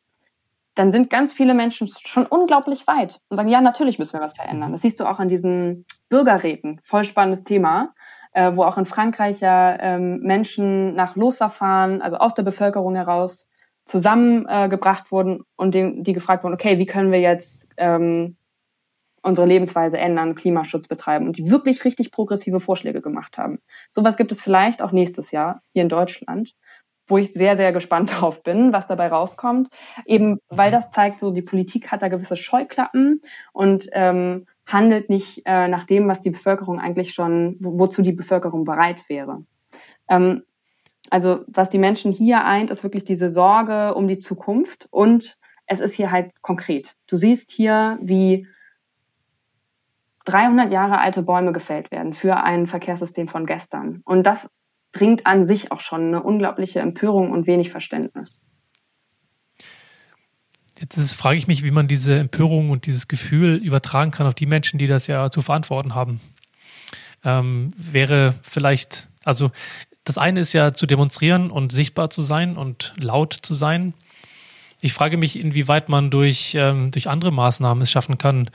dann sind ganz viele Menschen schon unglaublich weit und sagen, ja, natürlich müssen wir was verändern. Das siehst du auch an diesen Bürgerräten. Voll spannendes Thema äh, wo auch in Frankreich ja ähm, Menschen nach Losverfahren, also aus der Bevölkerung heraus, zusammengebracht äh, wurden und den, die gefragt wurden, okay, wie können wir jetzt ähm, unsere Lebensweise ändern, Klimaschutz betreiben und die wirklich richtig progressive Vorschläge gemacht haben. Sowas gibt es vielleicht auch nächstes Jahr hier in Deutschland, wo ich sehr, sehr gespannt drauf bin, was dabei rauskommt. Eben weil mhm. das zeigt, so die Politik hat da gewisse Scheuklappen und ähm, handelt nicht äh, nach dem, was die Bevölkerung eigentlich schon, wo, wozu die Bevölkerung bereit wäre. Ähm, also was die Menschen hier eint, ist wirklich diese Sorge um die Zukunft und es ist hier halt konkret. Du siehst hier, wie 300 Jahre alte Bäume gefällt werden für ein Verkehrssystem von gestern. Und das bringt an sich auch schon eine unglaubliche Empörung und wenig Verständnis. Jetzt frage ich mich, wie man diese Empörung und dieses Gefühl übertragen kann auf die Menschen, die das ja zu verantworten haben. Ähm, wäre vielleicht, also das eine ist ja zu demonstrieren und sichtbar zu sein und laut zu sein. Ich frage mich, inwieweit man durch, ähm, durch andere Maßnahmen es schaffen kann,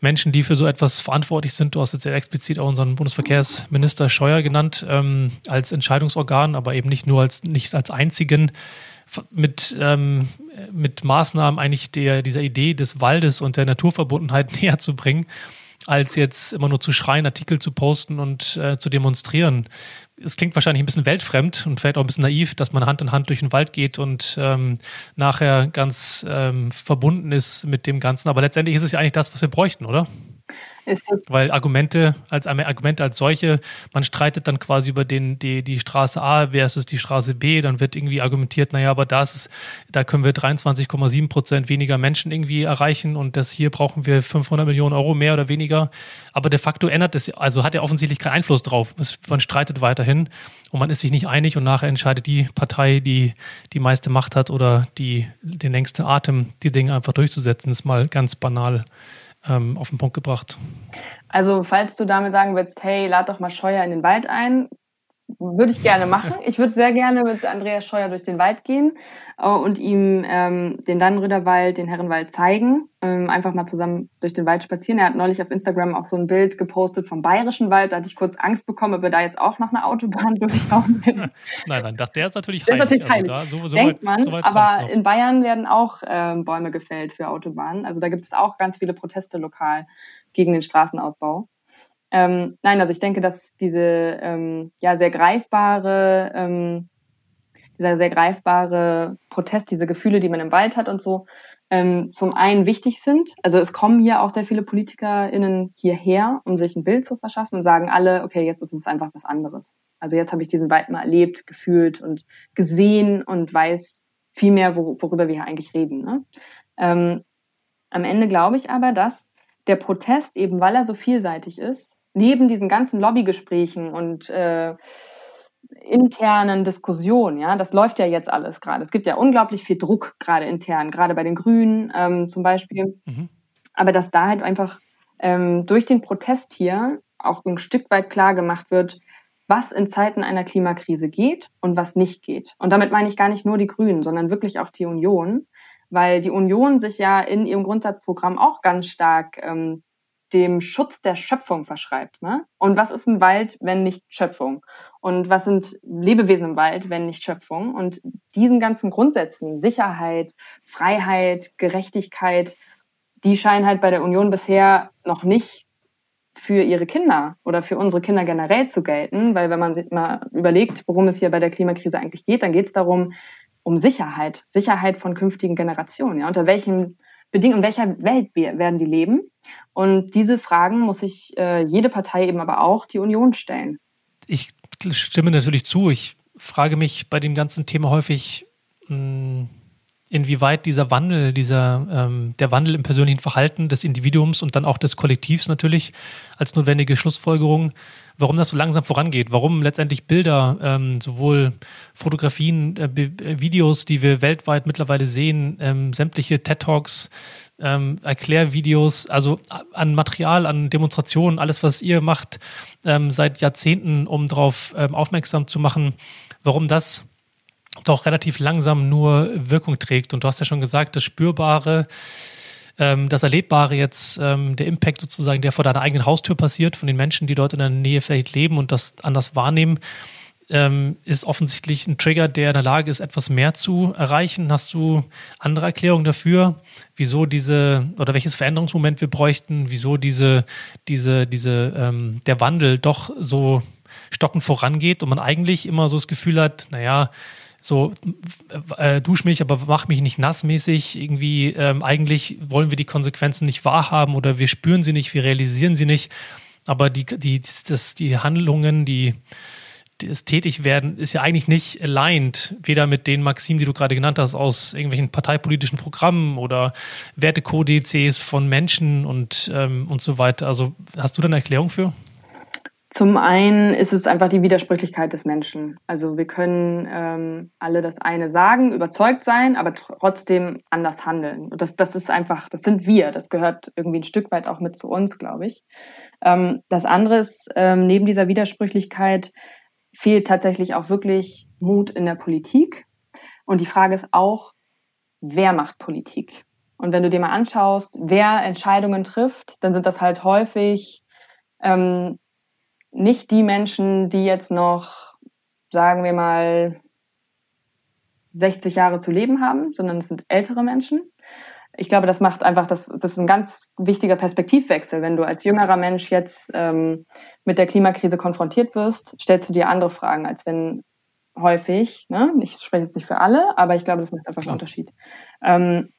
Menschen, die für so etwas verantwortlich sind, du hast jetzt explizit auch unseren Bundesverkehrsminister Scheuer genannt, ähm, als Entscheidungsorgan, aber eben nicht nur als, nicht als einzigen, mit, ähm, mit Maßnahmen eigentlich der, dieser Idee des Waldes und der Naturverbundenheit näher zu bringen. als jetzt immer nur zu schreien, Artikel zu posten und äh, zu demonstrieren. Es klingt wahrscheinlich ein bisschen weltfremd und vielleicht auch ein bisschen naiv, dass man Hand in Hand durch den Wald geht und ähm, nachher ganz ähm, verbunden ist mit dem Ganzen. Aber letztendlich ist es ja eigentlich das, was wir bräuchten, oder? Weil Argumente als Argumente als solche, man streitet dann quasi über den, die, die Straße A versus die Straße B, dann wird irgendwie argumentiert, naja, aber da ist, da können wir 23,7 Prozent weniger Menschen irgendwie erreichen und das hier brauchen wir 500 Millionen Euro mehr oder weniger. Aber de facto ändert es, also hat er offensichtlich keinen Einfluss drauf. Man streitet weiterhin und man ist sich nicht einig und nachher entscheidet die Partei, die die meiste Macht hat oder die den längsten Atem, die Dinge einfach durchzusetzen, ist mal ganz banal ähm, auf den Punkt gebracht. Also, falls du damit sagen willst, hey, lad doch mal Scheuer in den Wald ein, würde ich gerne machen. Ich würde sehr gerne mit Andreas Scheuer durch den Wald gehen äh, und ihm ähm, den Dannenröderwald, den Herrenwald zeigen. Ähm, einfach mal zusammen durch den Wald spazieren. Er hat neulich auf Instagram auch so ein Bild gepostet vom Bayerischen Wald. Da hatte ich kurz Angst bekommen, ob er da jetzt auch noch eine Autobahn durchbauen will. nein, nein, das, der ist natürlich der heilig. Ist natürlich also heilig. Da, so, so Denkt weit, man, so aber in Bayern werden auch ähm, Bäume gefällt für Autobahnen. Also da gibt es auch ganz viele Proteste lokal gegen den Straßenausbau. Ähm, nein, also ich denke, dass diese ähm, ja sehr greifbare, ähm, dieser sehr greifbare Protest, diese Gefühle, die man im Wald hat und so, ähm, zum einen wichtig sind. Also es kommen hier auch sehr viele PolitikerInnen hierher, um sich ein Bild zu verschaffen und sagen alle, okay, jetzt ist es einfach was anderes. Also jetzt habe ich diesen Wald mal erlebt, gefühlt und gesehen und weiß viel mehr, worüber wir hier eigentlich reden. Ne? Ähm, am Ende glaube ich aber, dass der Protest, eben weil er so vielseitig ist, neben diesen ganzen Lobbygesprächen und äh, internen Diskussionen, ja, das läuft ja jetzt alles gerade. Es gibt ja unglaublich viel Druck gerade intern, gerade bei den Grünen ähm, zum Beispiel. Mhm. Aber dass da halt einfach ähm, durch den Protest hier auch ein Stück weit klar gemacht wird, was in Zeiten einer Klimakrise geht und was nicht geht. Und damit meine ich gar nicht nur die Grünen, sondern wirklich auch die Union, weil die Union sich ja in ihrem Grundsatzprogramm auch ganz stark ähm, dem Schutz der Schöpfung verschreibt. Ne? Und was ist ein Wald, wenn nicht Schöpfung? Und was sind Lebewesen im Wald, wenn nicht Schöpfung? Und diesen ganzen Grundsätzen, Sicherheit, Freiheit, Gerechtigkeit, die scheinen halt bei der Union bisher noch nicht für ihre Kinder oder für unsere Kinder generell zu gelten, weil wenn man sich mal überlegt, worum es hier bei der Klimakrise eigentlich geht, dann geht es darum, um Sicherheit, Sicherheit von künftigen Generationen. Ja, unter welchen Bedingungen, in welcher Welt werden die leben? Und diese Fragen muss sich äh, jede Partei eben aber auch die Union stellen. Ich stimme natürlich zu. Ich frage mich bei dem ganzen Thema häufig, mh, hm, inwieweit dieser Wandel, dieser ähm, der Wandel im persönlichen Verhalten des Individuums und dann auch des Kollektivs natürlich als notwendige Schlussfolgerung, warum das so langsam vorangeht, warum letztendlich Bilder, ähm, sowohl Fotografien, äh, Videos, die wir weltweit mittlerweile sehen, ähm, sämtliche TED Talks, ähm, Erklärvideos, also an Material, an Demonstrationen, alles, was ihr macht ähm, seit Jahrzehnten, um darauf ähm, aufmerksam zu machen, warum das doch relativ langsam nur Wirkung trägt. Und du hast ja schon gesagt, das Spürbare, ähm, das Erlebbare jetzt, ähm, der Impact sozusagen, der vor deiner eigenen Haustür passiert, von den Menschen, die dort in der Nähe vielleicht leben und das anders wahrnehmen, ähm, ist offensichtlich ein Trigger, der in der Lage ist, etwas mehr zu erreichen. Hast du andere Erklärungen dafür, wieso diese oder welches Veränderungsmoment wir bräuchten, wieso diese, diese, diese, ähm, der Wandel doch so stockend vorangeht und man eigentlich immer so das Gefühl hat, naja, so äh, dusch mich, aber mach mich nicht nassmäßig. Irgendwie, ähm, eigentlich wollen wir die Konsequenzen nicht wahrhaben oder wir spüren sie nicht, wir realisieren sie nicht. Aber die, die, das, die Handlungen, die, das Tätigwerden ist ja eigentlich nicht aligned, weder mit den Maximen, die du gerade genannt hast, aus irgendwelchen parteipolitischen Programmen oder Wertekodizes von Menschen und, ähm, und so weiter. Also hast du da eine Erklärung für? Zum einen ist es einfach die Widersprüchlichkeit des Menschen. Also wir können ähm, alle das eine sagen, überzeugt sein, aber trotzdem anders handeln. Und das, das ist einfach, das sind wir. Das gehört irgendwie ein Stück weit auch mit zu uns, glaube ich. Ähm, das andere ist, ähm, neben dieser Widersprüchlichkeit fehlt tatsächlich auch wirklich Mut in der Politik. Und die Frage ist auch, wer macht Politik? Und wenn du dir mal anschaust, wer Entscheidungen trifft, dann sind das halt häufig ähm, nicht die Menschen, die jetzt noch, sagen wir mal, 60 Jahre zu leben haben, sondern es sind ältere Menschen. ich glaube, das macht einfach, das, das ist ein ganz wichtiger Perspektivwechsel. Wenn du als jüngerer Mensch jetzt ähm, mit der Klimakrise konfrontiert wirst, stellst du dir andere Fragen, als wenn häufig, ne? ich spreche jetzt nicht für alle, aber ich glaube, das macht einfach Klar. einen Unterschied. Ähm,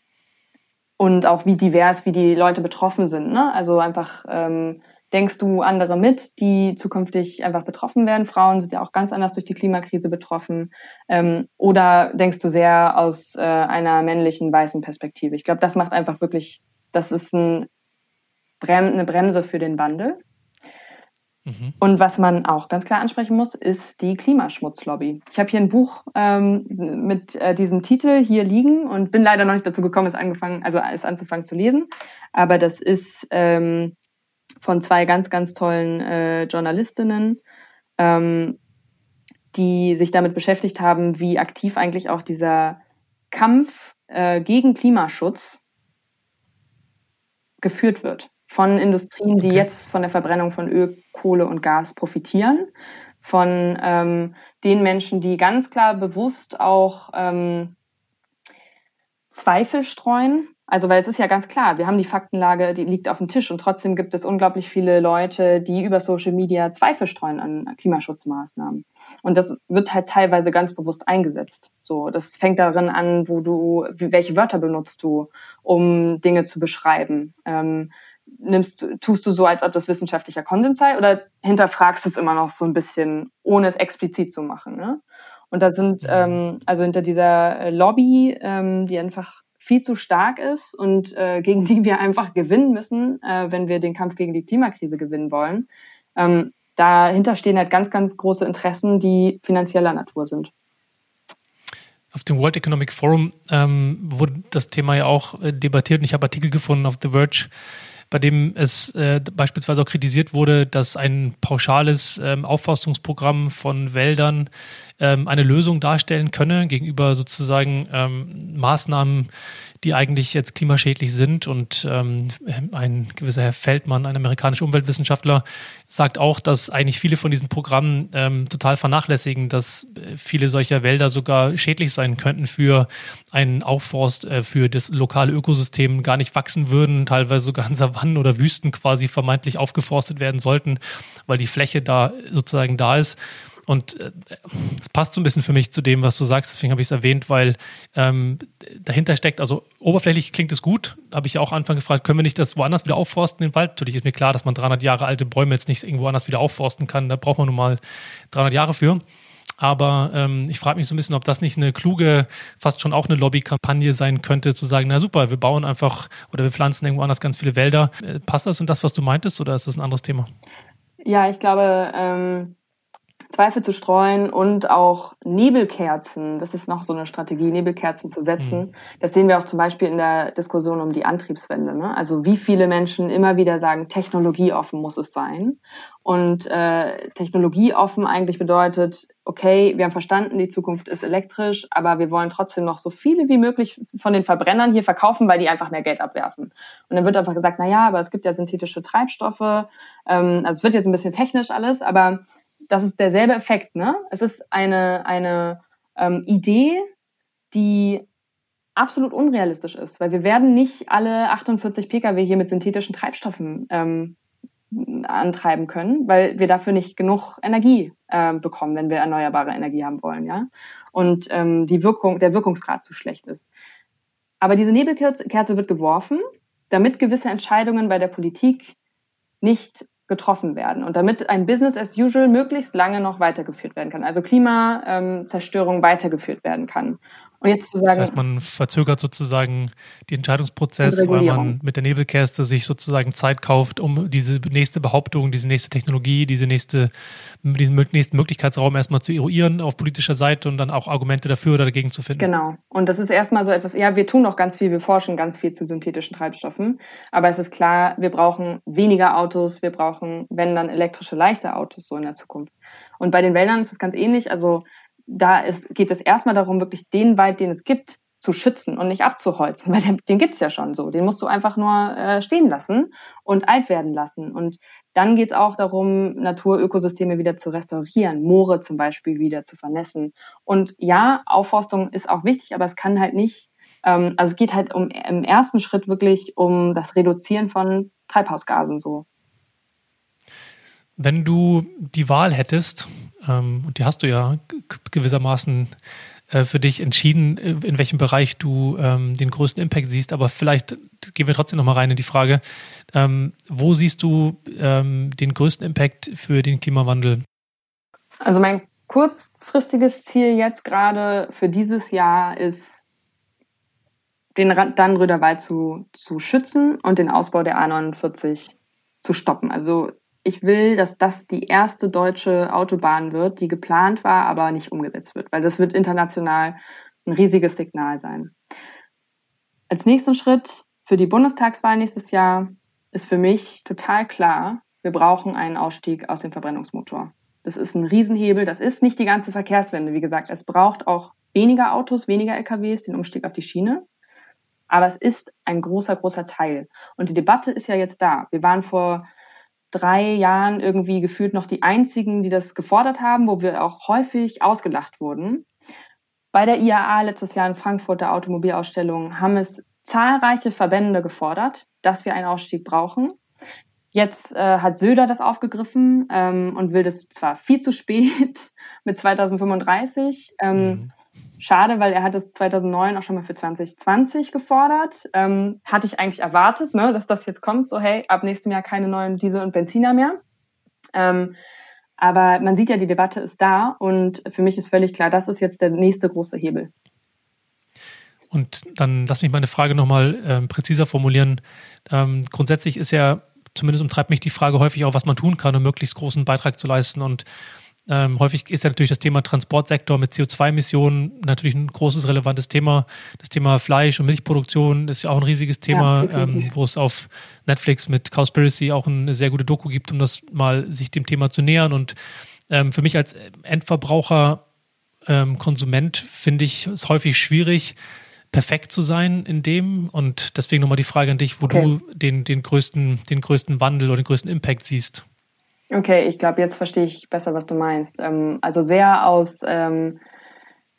und auch wie divers, wie die Leute betroffen sind. Ne? Also einfach ähm, denkst du andere mit, die zukünftig einfach betroffen werden? Frauen sind ja auch ganz anders durch die Klimakrise betroffen. Ähm, oder denkst du sehr aus äh, einer männlichen, weißen Perspektive? Ich glaube, das macht einfach wirklich, das ist ein Brem eine Bremse für den Wandel. Mhm. Und was man auch ganz klar ansprechen muss, ist die Klimaschmutzlobby. Ich habe hier ein Buch ähm, mit äh, diesem Titel hier liegen und bin leider noch nicht dazu gekommen, es angefangen, also es anzufangen zu lesen. Aber das ist ähm, von zwei ganz, ganz tollen äh, Journalistinnen, ähm, die sich damit beschäftigt haben, wie aktiv eigentlich auch dieser Kampf äh, gegen Klimaschutz geführt wird von Industrien, die okay. jetzt von der Verbrennung von Öl, Kohle und Gas profitieren, von ähm, den Menschen, die ganz klar bewusst auch ähm, Zweifel streuen also, weil es ist ja ganz klar, wir haben die Faktenlage, die liegt auf dem Tisch und trotzdem gibt es unglaublich viele Leute, die über Social Media Zweifel streuen an Klimaschutzmaßnahmen. Und das wird halt teilweise ganz bewusst eingesetzt. So, das fängt darin an, wo du, welche Wörter benutzt du, um Dinge zu beschreiben. Ähm, nimmst, tust du so, als ob das wissenschaftlicher Konsens sei, oder hinterfragst du es immer noch so ein bisschen, ohne es explizit zu machen? Ne? Und da sind, mhm. ähm, also hinter dieser Lobby, ähm, die einfach viel zu stark ist und äh, gegen die wir einfach gewinnen müssen, äh, wenn wir den Kampf gegen die Klimakrise gewinnen wollen. Ähm, dahinter stehen halt ganz, ganz große Interessen, die finanzieller Natur sind. Auf dem World Economic Forum ähm, wurde das Thema ja auch äh, debattiert und ich habe Artikel gefunden auf The Verge, bei dem es äh, beispielsweise auch kritisiert wurde, dass ein pauschales ähm, Aufforstungsprogramm von Wäldern ähm, eine Lösung darstellen könne gegenüber sozusagen ähm, Maßnahmen, die eigentlich jetzt klimaschädlich sind. Und ähm, ein gewisser Herr Feldmann, ein amerikanischer Umweltwissenschaftler, sagt auch, dass eigentlich viele von diesen Programmen ähm, total vernachlässigen, dass äh, viele solcher Wälder sogar schädlich sein könnten für einen Aufforst, äh, für das lokale Ökosystem gar nicht wachsen würden, teilweise sogar in Savannen oder Wüsten quasi vermeintlich aufgeforstet werden sollten, weil die Fläche da sozusagen da ist. Und äh, es passt so ein bisschen für mich zu dem, was du sagst, deswegen habe ich es erwähnt, weil ähm, dahinter steckt, also oberflächlich klingt es gut, habe ich ja auch Anfang gefragt, können wir nicht das woanders wieder aufforsten, den Wald? Natürlich ist mir klar, dass man 300 Jahre alte Bäume jetzt nicht irgendwo anders wieder aufforsten kann, da braucht man nun mal 300 Jahre für. Aber ähm, ich frage mich so ein bisschen, ob das nicht eine kluge, fast schon auch eine Lobbykampagne sein könnte, zu sagen, na super, wir bauen einfach oder wir pflanzen irgendwo anders ganz viele Wälder. Äh, passt das in das, was du meintest, oder ist das ein anderes Thema? Ja, ich glaube, ähm, Zweifel zu streuen und auch Nebelkerzen, das ist noch so eine Strategie, Nebelkerzen zu setzen. Mhm. Das sehen wir auch zum Beispiel in der Diskussion um die Antriebswende. Ne? Also wie viele Menschen immer wieder sagen, technologieoffen muss es sein. Und äh, technologieoffen eigentlich bedeutet, okay, wir haben verstanden, die Zukunft ist elektrisch, aber wir wollen trotzdem noch so viele wie möglich von den Verbrennern hier verkaufen, weil die einfach mehr Geld abwerfen. Und dann wird einfach gesagt, na ja, aber es gibt ja synthetische Treibstoffe. Ähm, also es wird jetzt ein bisschen technisch alles, aber das ist derselbe Effekt. Ne? Es ist eine, eine ähm, Idee, die absolut unrealistisch ist, weil wir werden nicht alle 48 Pkw hier mit synthetischen Treibstoffen ähm, antreiben können, weil wir dafür nicht genug Energie äh, bekommen, wenn wir erneuerbare Energie haben wollen, ja. Und ähm, die Wirkung, der Wirkungsgrad zu schlecht ist. Aber diese Nebelkerze wird geworfen, damit gewisse Entscheidungen bei der Politik nicht getroffen werden und damit ein Business as usual möglichst lange noch weitergeführt werden kann, also Klimazerstörung weitergeführt werden kann. Und jetzt zu sagen. Das heißt, man verzögert sozusagen den Entscheidungsprozess, weil man mit der Nebelkerste sich sozusagen Zeit kauft, um diese nächste Behauptung, diese nächste Technologie, diese nächste, diesen nächsten Möglichkeitsraum erstmal zu eruieren auf politischer Seite und dann auch Argumente dafür oder dagegen zu finden. Genau. Und das ist erstmal so etwas, ja, wir tun noch ganz viel, wir forschen ganz viel zu synthetischen Treibstoffen. Aber es ist klar, wir brauchen weniger Autos, wir brauchen, wenn dann elektrische leichte Autos so in der Zukunft. Und bei den Wäldern ist es ganz ähnlich. Also da ist, geht es erstmal darum, wirklich den Wald, den es gibt, zu schützen und nicht abzuholzen, weil den, den gibt's ja schon so. Den musst du einfach nur äh, stehen lassen und alt werden lassen. Und dann geht's auch darum, Naturökosysteme wieder zu restaurieren, Moore zum Beispiel wieder zu vernässen. Und ja, Aufforstung ist auch wichtig, aber es kann halt nicht Ähm, also es geht halt um, im ersten Schritt wirklich um das Reduzieren von Treibhausgasen so. Wenn du die Wahl hättest, ähm, und die hast du ja gewissermaßen äh, für dich entschieden, äh, in welchem Bereich du ähm, den größten Impact siehst, aber vielleicht gehen wir trotzdem nochmal rein in die Frage, ähm, wo siehst du ähm, den größten Impact für den Klimawandel? Also mein kurzfristiges Ziel jetzt gerade für dieses Jahr ist, den Dannröder Wald zu, zu schützen und den Ausbau der A49 zu stoppen. Also ich will, dass das die erste deutsche Autobahn wird, die geplant war, aber nicht umgesetzt wird, weil das wird international ein riesiges Signal sein. Als nächsten Schritt für die Bundestagswahl nächstes Jahr ist für mich total klar, wir brauchen einen Ausstieg aus dem Verbrennungsmotor. Das ist ein Riesenhebel. Das ist nicht die ganze Verkehrswende. Wie gesagt, es braucht auch weniger Autos, weniger LKWs, den Umstieg auf die Schiene. Aber es ist ein großer, großer Teil. Und die Debatte ist ja jetzt da. Wir waren vor drei Jahren irgendwie gefühlt noch die einzigen, die das gefordert haben, wo wir auch häufig ausgelacht wurden. Bei der IAA letztes Jahr in Frankfurt der Automobilausstellung haben es zahlreiche Verbände gefordert, dass wir einen Ausstieg brauchen. Jetzt äh, hat Söder das aufgegriffen ähm, und will das zwar viel zu spät mit 2035. Ähm, mhm. Schade, weil er hat es 2009 auch schon mal für 2020 gefordert. Ähm, hatte ich eigentlich erwartet, ne, dass das jetzt kommt. So, hey, ab nächstem Jahr keine neuen Diesel- und Benziner mehr. Ähm, aber man sieht ja, die Debatte ist da und für mich ist völlig klar, das ist jetzt der nächste große Hebel. Und dann lass mich meine Frage nochmal ähm, präziser formulieren. Ähm, grundsätzlich ist ja zumindest umtreibt mich die Frage häufig auch, was man tun kann, um möglichst großen Beitrag zu leisten. Und ähm, häufig ist ja natürlich das Thema Transportsektor mit CO2-Emissionen natürlich ein großes, relevantes Thema. Das Thema Fleisch- und Milchproduktion ist ja auch ein riesiges Thema, ja, ähm, wo es auf Netflix mit Cowspiracy auch eine sehr gute Doku gibt, um das mal sich dem Thema zu nähern. Und ähm, für mich als Endverbraucher, ähm, Konsument finde ich es häufig schwierig, perfekt zu sein in dem. Und deswegen nochmal die Frage an dich, wo okay. du den, den, größten, den größten Wandel oder den größten Impact siehst. Okay, ich glaube, jetzt verstehe ich besser, was du meinst. Ähm, also sehr aus ähm,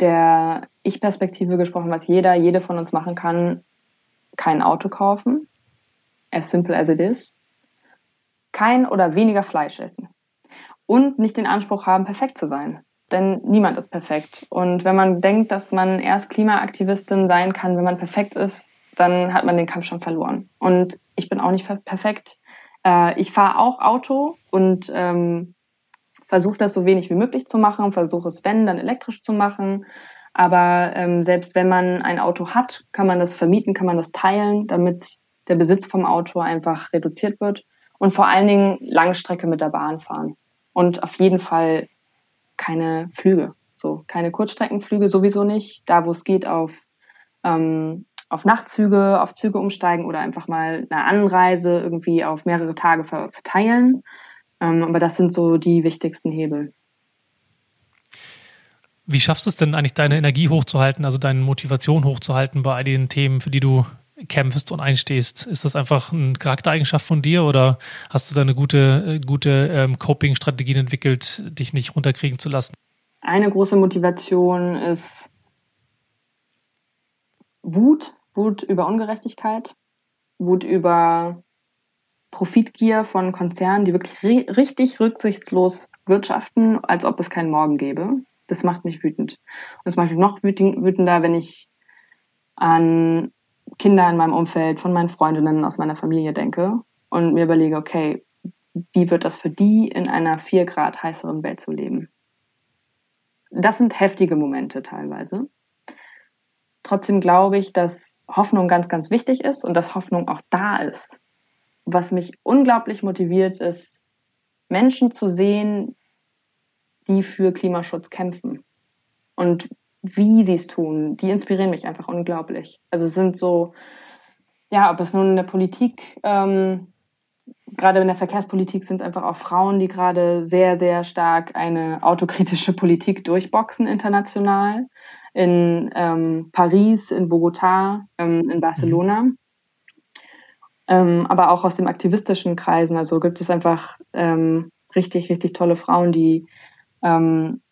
der Ich-Perspektive gesprochen, was jeder, jede von uns machen kann, kein Auto kaufen. As simple as it is. Kein oder weniger Fleisch essen. Und nicht den Anspruch haben, perfekt zu sein denn niemand ist perfekt. Und wenn man denkt, dass man erst Klimaaktivistin sein kann, wenn man perfekt ist, dann hat man den Kampf schon verloren. Und ich bin auch nicht perfekt. Äh, ich fahre auch Auto und ähm, versuche das so wenig wie möglich zu machen, versuche es, wenn, dann elektrisch zu machen. Aber ähm, selbst wenn man ein Auto hat, kann man das vermieten, kann man das teilen, damit der Besitz vom Auto einfach reduziert wird. Und vor allen Dingen Langstrecke mit der Bahn fahren. Und auf jeden Fall keine Flüge. So, keine Kurzstreckenflüge sowieso nicht. Da, wo es geht, auf, ähm, auf Nachtzüge, auf Züge umsteigen oder einfach mal eine Anreise irgendwie auf mehrere Tage verteilen. Ähm, aber das sind so die wichtigsten Hebel. Wie schaffst du es denn eigentlich, deine Energie hochzuhalten, also deine Motivation hochzuhalten bei all den Themen, für die du kämpfst und einstehst? Ist das einfach eine Charaktereigenschaft von dir oder hast du da eine gute, äh, gute ähm, Coping-Strategien entwickelt, dich nicht runterkriegen zu lassen? Eine große Motivation ist Wut, Wut über Ungerechtigkeit, Wut über Profitgier von Konzernen, die wirklich richtig rücksichtslos wirtschaften, als ob es keinen Morgen gäbe. Das macht mich wütend. Und es macht mich noch wütender, wenn ich an Kinder in meinem Umfeld, von meinen Freundinnen aus meiner Familie denke und mir überlege, okay, wie wird das für die in einer vier Grad heißeren Welt zu leben? Das sind heftige Momente teilweise. Trotzdem glaube ich, dass Hoffnung ganz, ganz wichtig ist und dass Hoffnung auch da ist. Was mich unglaublich motiviert, ist, Menschen zu sehen, die für Klimaschutz kämpfen. Und wie sie es tun, die inspirieren mich einfach unglaublich. Also es sind so, ja, ob es nun in der Politik, ähm, gerade in der Verkehrspolitik sind es einfach auch Frauen, die gerade sehr, sehr stark eine autokritische Politik durchboxen international. In ähm, Paris, in Bogota, ähm, in Barcelona. Mhm. Ähm, aber auch aus den aktivistischen Kreisen. Also gibt es einfach ähm, richtig, richtig tolle Frauen, die ähm,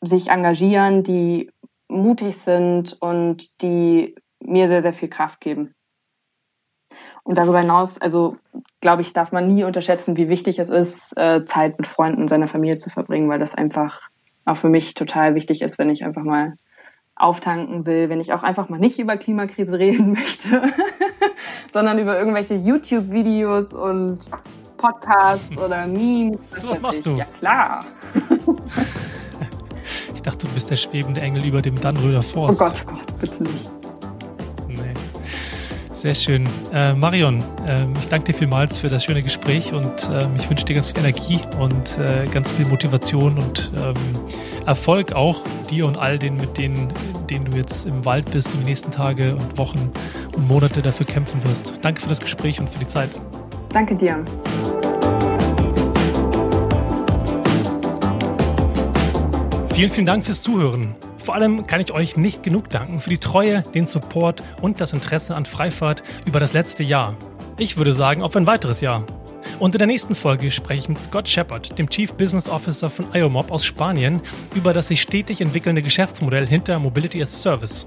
sich engagieren, die mutig sind und die mir sehr, sehr viel Kraft geben. Und darüber hinaus, also glaube ich, darf man nie unterschätzen, wie wichtig es ist, äh, Zeit mit Freunden und seiner Familie zu verbringen, weil das einfach auch für mich total wichtig ist, wenn ich einfach mal auftanken will, wenn ich auch einfach mal nicht über Klimakrise reden möchte, sondern über irgendwelche YouTube-Videos und Podcasts oder Memes. So was machst ich. du? Ja, klar. ich dachte, du bist der schwebende Engel über dem Dannröder Forst. Oh Gott, oh Gott, bitte nicht. Sehr schön. Äh, Marion, äh, ich danke dir vielmals für das schöne Gespräch und äh, ich wünsche dir ganz viel Energie und äh, ganz viel Motivation und ähm, Erfolg auch dir und all den, mit denen, denen du jetzt im Wald bist und die nächsten Tage und Wochen und Monate dafür kämpfen wirst. Danke für das Gespräch und für die Zeit. Danke dir. Vielen, vielen Dank fürs Zuhören. Vor allem kann ich euch nicht genug danken für die Treue, den Support und das Interesse an Freifahrt über das letzte Jahr. Ich würde sagen, auf ein weiteres Jahr. Und in der nächsten Folge spreche ich mit Scott Shepard, dem Chief Business Officer von IOMOB aus Spanien, über das sich stetig entwickelnde Geschäftsmodell hinter Mobility as Service.